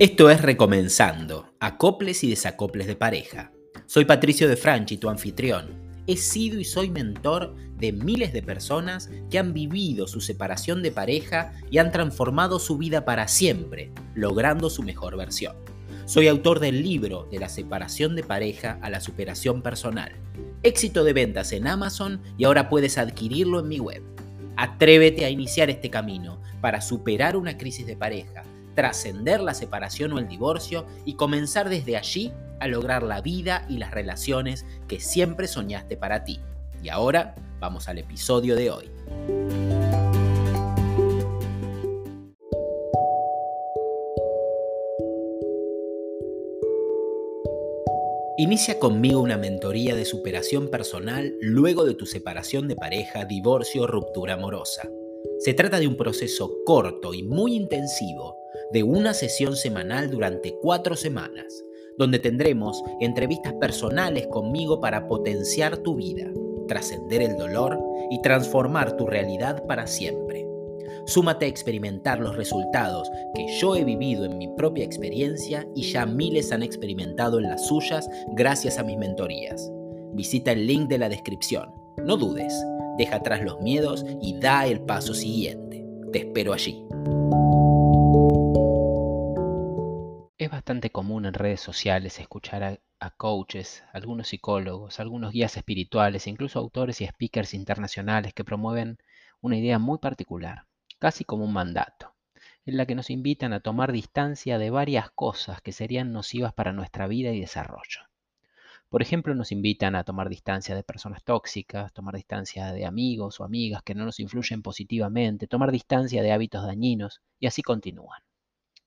Esto es Recomenzando, acoples y desacoples de pareja. Soy Patricio de Franchi, tu anfitrión. He sido y soy mentor de miles de personas que han vivido su separación de pareja y han transformado su vida para siempre, logrando su mejor versión. Soy autor del libro De la separación de pareja a la superación personal. Éxito de ventas en Amazon y ahora puedes adquirirlo en mi web. Atrévete a iniciar este camino para superar una crisis de pareja trascender la separación o el divorcio y comenzar desde allí a lograr la vida y las relaciones que siempre soñaste para ti. Y ahora vamos al episodio de hoy. Inicia conmigo una mentoría de superación personal luego de tu separación de pareja, divorcio o ruptura amorosa. Se trata de un proceso corto y muy intensivo de una sesión semanal durante cuatro semanas, donde tendremos entrevistas personales conmigo para potenciar tu vida, trascender el dolor y transformar tu realidad para siempre. Súmate a experimentar los resultados que yo he vivido en mi propia experiencia y ya miles han experimentado en las suyas gracias a mis mentorías. Visita el link de la descripción. No dudes, deja atrás los miedos y da el paso siguiente. Te espero allí. Es bastante común en redes sociales escuchar a, coaches, algunos psicólogos, algunos guías espirituales, incluso autores y speakers internacionales que promueven una idea muy particular, casi como un mandato, en la que nos invitan a tomar distancia de varias cosas que serían nocivas para nuestra vida y desarrollo. Por ejemplo, nos invitan a tomar distancia de personas tóxicas, tomar distancia de amigos o amigas que no nos influyen positivamente, tomar distancia de hábitos dañinos y así continúan.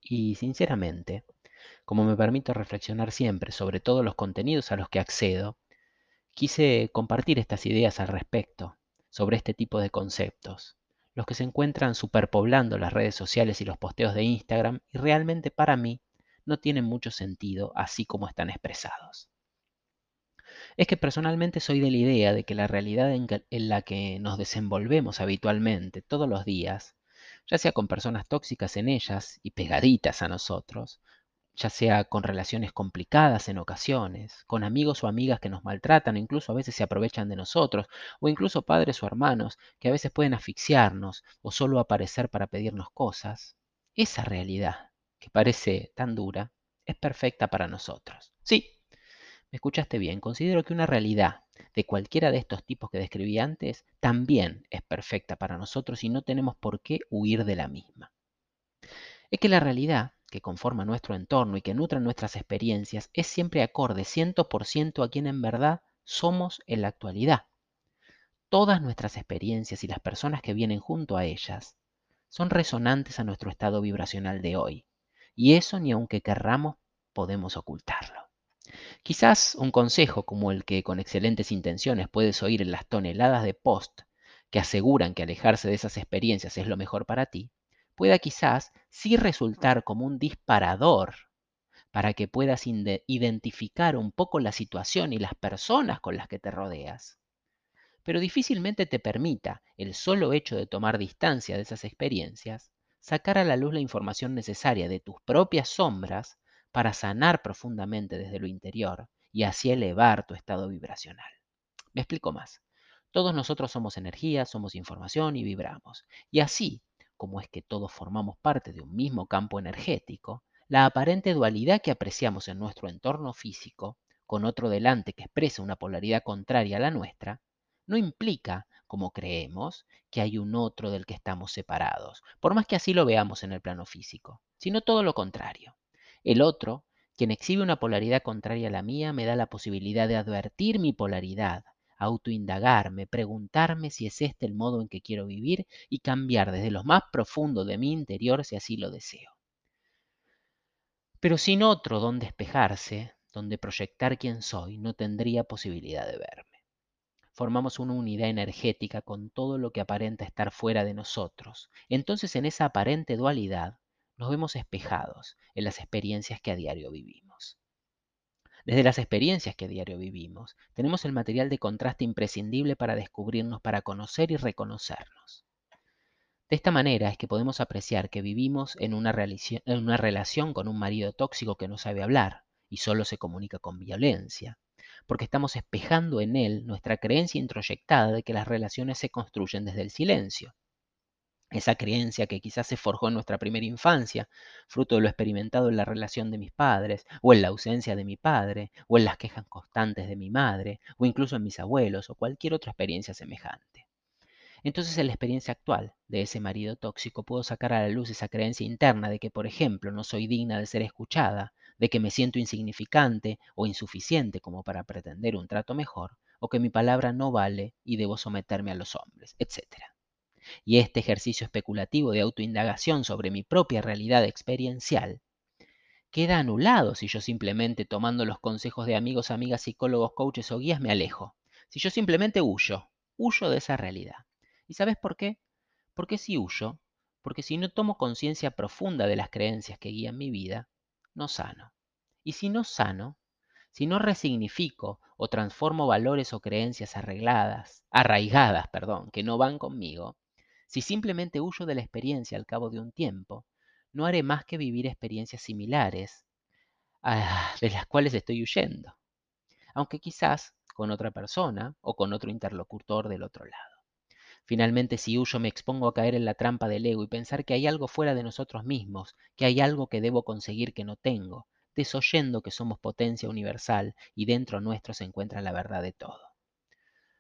Y sinceramente, como me permito reflexionar siempre sobre todos los contenidos a los que accedo, quise compartir estas ideas al respecto, sobre este tipo de conceptos, los que se encuentran superpoblando las redes sociales y los posteos de Instagram y realmente para mí no tienen mucho sentido así como están expresados. Es que personalmente soy de la idea de que la realidad en, la que nos desenvolvemos habitualmente todos los días, ya sea con personas tóxicas en ellas y pegaditas a nosotros, ya sea con relaciones complicadas en ocasiones, con amigos o amigas que nos maltratan, incluso a veces se aprovechan de nosotros, o incluso padres o hermanos que a veces pueden asfixiarnos o solo aparecer para pedirnos cosas, esa realidad, que parece tan dura, es perfecta para nosotros. Sí, me escuchaste bien, considero que una realidad de cualquiera de estos tipos que describí antes también es perfecta para nosotros y no tenemos por qué huir de la misma. Es que la realidad que conforma nuestro entorno y que nutre nuestras experiencias es siempre acorde 100% a quien en verdad somos en la actualidad. Todas nuestras experiencias y las personas que vienen junto a ellas son resonantes a nuestro estado vibracional de hoy, y eso ni aunque querramos podemos ocultarlo. Quizás un consejo como el que con excelentes intenciones puedes oír en las toneladas de post que aseguran que alejarse de esas experiencias es lo mejor para ti, pueda quizás sí resultar como un disparador para que puedas identificar un poco la situación y las personas con las que te rodeas. Pero difícilmente te permita el solo hecho de tomar distancia de esas experiencias sacar a la luz la información necesaria de tus propias sombras para sanar profundamente desde lo interior y así elevar tu estado vibracional. Me explico más. Todos nosotros somos energía, somos información y vibramos. Y así, como es que todos formamos parte de un mismo campo energético, la aparente dualidad que apreciamos en nuestro entorno físico, con otro delante que expresa una polaridad contraria a la nuestra, no implica, como creemos, que hay un otro del que estamos separados, por más que así lo veamos en el plano físico, sino todo lo contrario. El otro, quien exhibe una polaridad contraria a la mía, me da la posibilidad de advertir mi polaridad, autoindagarme, preguntarme si es este el modo en que quiero vivir y cambiar desde lo más profundo de mi interior si así lo deseo. Pero sin otro donde espejarse, donde proyectar quién soy, no tendría posibilidad de verme. Formamos una unidad energética con todo lo que aparenta estar fuera de nosotros. Entonces en esa aparente dualidad nos vemos espejados en las experiencias que a diario vivimos. Desde las experiencias que a diario vivimos, tenemos el material de contraste imprescindible para descubrirnos, para conocer y reconocernos. De esta manera es que podemos apreciar que vivimos en una, relación con un marido tóxico que no sabe hablar y solo se comunica con violencia, porque estamos espejando en él nuestra creencia introyectada de que las relaciones se construyen desde el silencio. Esa creencia que quizás se forjó en nuestra primera infancia, fruto de lo experimentado en la relación de mis padres, o en la ausencia de mi padre, o en las quejas constantes de mi madre, o incluso en mis abuelos, o cualquier otra experiencia semejante. Entonces en la experiencia actual de ese marido tóxico puedo sacar a la luz esa creencia interna de que, por ejemplo, no soy digna de ser escuchada, de que me siento insignificante o insuficiente como para pretender un trato mejor, o que mi palabra no vale y debo someterme a los hombres, etc. Y este ejercicio especulativo de autoindagación sobre mi propia realidad experiencial queda anulado si yo simplemente tomando los consejos de amigos, amigas, psicólogos, coaches o guías me alejo. Si yo simplemente huyo, huyo de esa realidad. ¿Y sabes por qué? Porque si huyo, porque si no tomo conciencia profunda de las creencias que guían mi vida, no sano. Y si no sano, si no resignifico o transformo valores o creencias arregladas, arraigadas, perdón, que no van conmigo, si simplemente huyo de la experiencia al cabo de un tiempo, no haré más que vivir experiencias similares a de las cuales estoy huyendo, aunque quizás con otra persona o con otro interlocutor del otro lado. Finalmente, si huyo, me expongo a caer en la trampa del ego y pensar que hay algo fuera de nosotros mismos, que hay algo que debo conseguir que no tengo, desoyendo que somos potencia universal y dentro nuestro se encuentra la verdad de todo.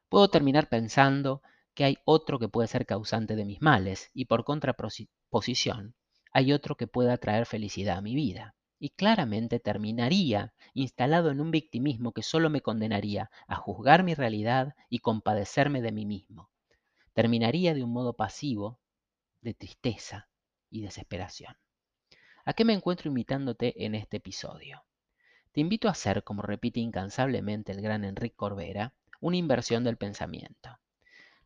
Puedo terminar pensando que hay otro que puede ser causante de mis males y por contraposición, hay otro que pueda traer felicidad a mi vida. Y claramente terminaría instalado en un victimismo que solo me condenaría a juzgar mi realidad y compadecerme de mí mismo, terminaría de un modo pasivo, de tristeza y desesperación. ¿A qué me encuentro invitándote en este episodio? Te invito a hacer, como repite incansablemente el gran Enrique Corbera, una inversión del pensamiento.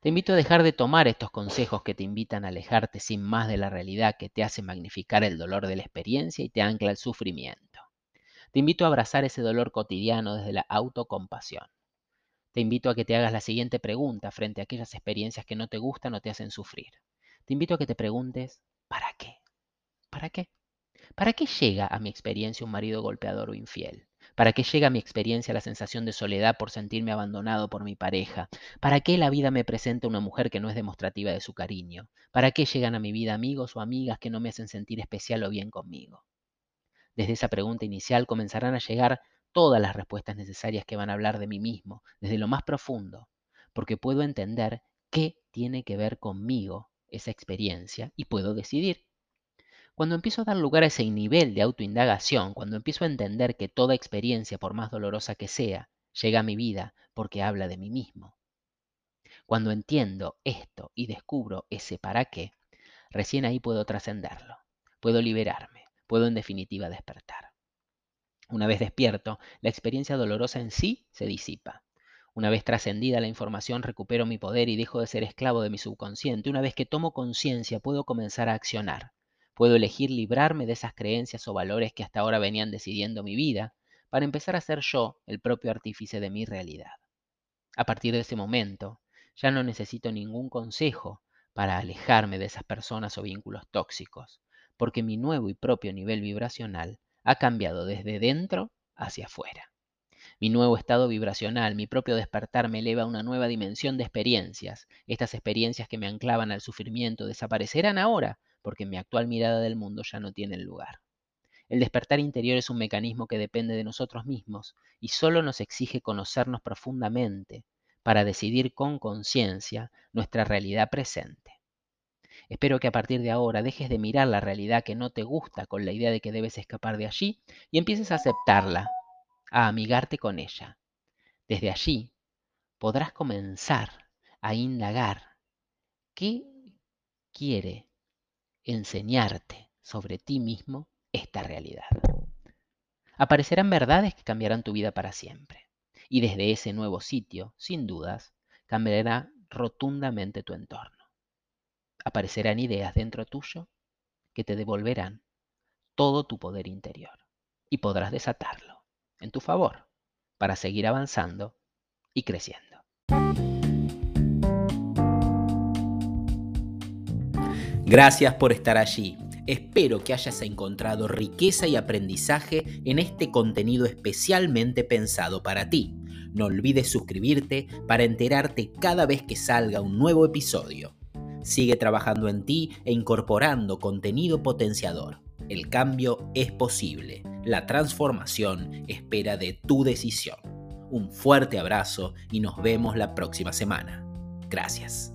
Te invito a dejar de tomar estos consejos que te invitan a alejarte sin más de la realidad que te hace magnificar el dolor de la experiencia y te ancla el sufrimiento. Te invito a abrazar ese dolor cotidiano desde la autocompasión. Te invito a que te hagas la siguiente pregunta frente a aquellas experiencias que no te gustan o te hacen sufrir. Te invito a que te preguntes, ¿para qué? ¿Para qué? ¿Para qué llega a mi experiencia un marido golpeador o infiel? ¿Para qué llega mi experiencia la sensación de soledad por sentirme abandonado por mi pareja? ¿Para qué la vida me presenta una mujer que no es demostrativa de su cariño? ¿Para qué llegan a mi vida amigos o amigas que no me hacen sentir especial o bien conmigo? Desde esa pregunta inicial comenzarán a llegar todas las respuestas necesarias que van a hablar de mí mismo, desde lo más profundo, porque puedo entender qué tiene que ver conmigo esa experiencia y puedo decidir. Cuando empiezo a dar lugar a ese nivel de autoindagación, cuando empiezo a entender que toda experiencia, por más dolorosa que sea, llega a mi vida porque habla de mí mismo. Cuando entiendo esto y descubro ese para qué, recién ahí puedo trascenderlo, puedo liberarme, puedo en definitiva despertar. Una vez despierto, la experiencia dolorosa en sí se disipa. Una vez trascendida la información, recupero mi poder y dejo de ser esclavo de mi subconsciente. Una vez que tomo conciencia, puedo comenzar a accionar. Puedo elegir librarme de esas creencias o valores que hasta ahora venían decidiendo mi vida, para empezar a ser yo el propio artífice de mi realidad. A partir de ese momento, ya no necesito ningún consejo para alejarme de esas personas o vínculos tóxicos, porque mi nuevo y propio nivel vibracional ha cambiado desde dentro hacia afuera. Mi nuevo estado vibracional, mi propio despertar me eleva a una nueva dimensión de experiencias. Estas experiencias que me anclaban al sufrimiento desaparecerán ahora porque mi actual mirada del mundo ya no tiene lugar. El despertar interior es un mecanismo que depende de nosotros mismos y solo nos exige conocernos profundamente para decidir con conciencia nuestra realidad presente. Espero que a partir de ahora dejes de mirar la realidad que no te gusta con la idea de que debes escapar de allí y empieces a aceptarla, a amigarte con ella. Desde allí podrás comenzar a indagar qué quiere enseñarte sobre ti mismo esta realidad. Aparecerán verdades que cambiarán tu vida para siempre. Y desde ese nuevo sitio, sin dudas, cambiará rotundamente tu entorno aparecerán ideas dentro tuyo que te devolverán todo tu poder interior y podrás desatarlo en tu favor para seguir avanzando y creciendo. Gracias por estar allí. Espero que hayas encontrado riqueza y aprendizaje en este contenido especialmente pensado para ti. No olvides suscribirte para enterarte cada vez que salga un nuevo episodio. Sigue trabajando en ti e incorporando contenido potenciador. El cambio es posible. La transformación espera de tu decisión. Un fuerte abrazo y nos vemos la próxima semana. Gracias.